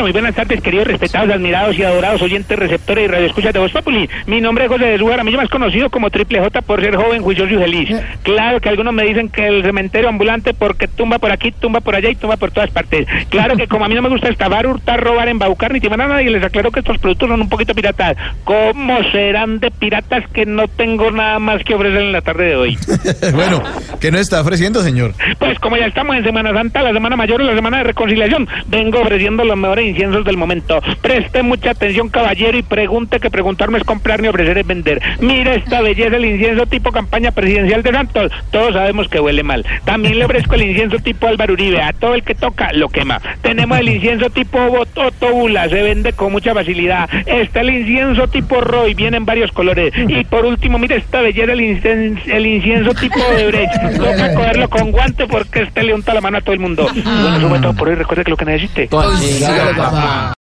Muy, pero muy buenas tardes, queridos, respetados, admirados y adorados oyentes, receptores y radioescuchas de Voz Populi. Mi nombre es José de Lugar, a mí más conocido como Triple J por ser joven, juicioso y feliz. Claro que algunos me dicen que el cementerio ambulante porque tumba por aquí, tumba por allá y tumba por todas partes. Claro que como a mí no me gusta estabar, hurtar, robar, embaucar ni timar a nadie, les aclaro que estos productos son un poquito piratas. ¿Cómo serán de piratas que no tengo nada más que ofrecer en la tarde de hoy? bueno, ¿qué nos está ofreciendo, señor? Pues como ya estamos en Semana Santa, la Semana Mayor y la Semana de Reconciliación, vengo ofreciendo los mejores inciensos del momento. Preste mucha atención, caballero, y pregunte que preguntar no es comprar ni ofrecer es vender. Mire esta belleza, el incienso tipo campaña presidencial de Santos. Todos sabemos que huele mal. También le ofrezco el incienso tipo Álvaro Uribe. A todo el que toca, lo quema. Tenemos el incienso tipo Bototóbula, se vende con mucha facilidad. Está el incienso tipo Roy, viene en varios colores. Y por último, mire esta belleza, el incienso, el incienso tipo de Brecht. Toca cogerlo con guante porque este le unta la mano a todo el mundo. Bueno, eso fue todo por hoy. Recuerde que lo que necesite. bye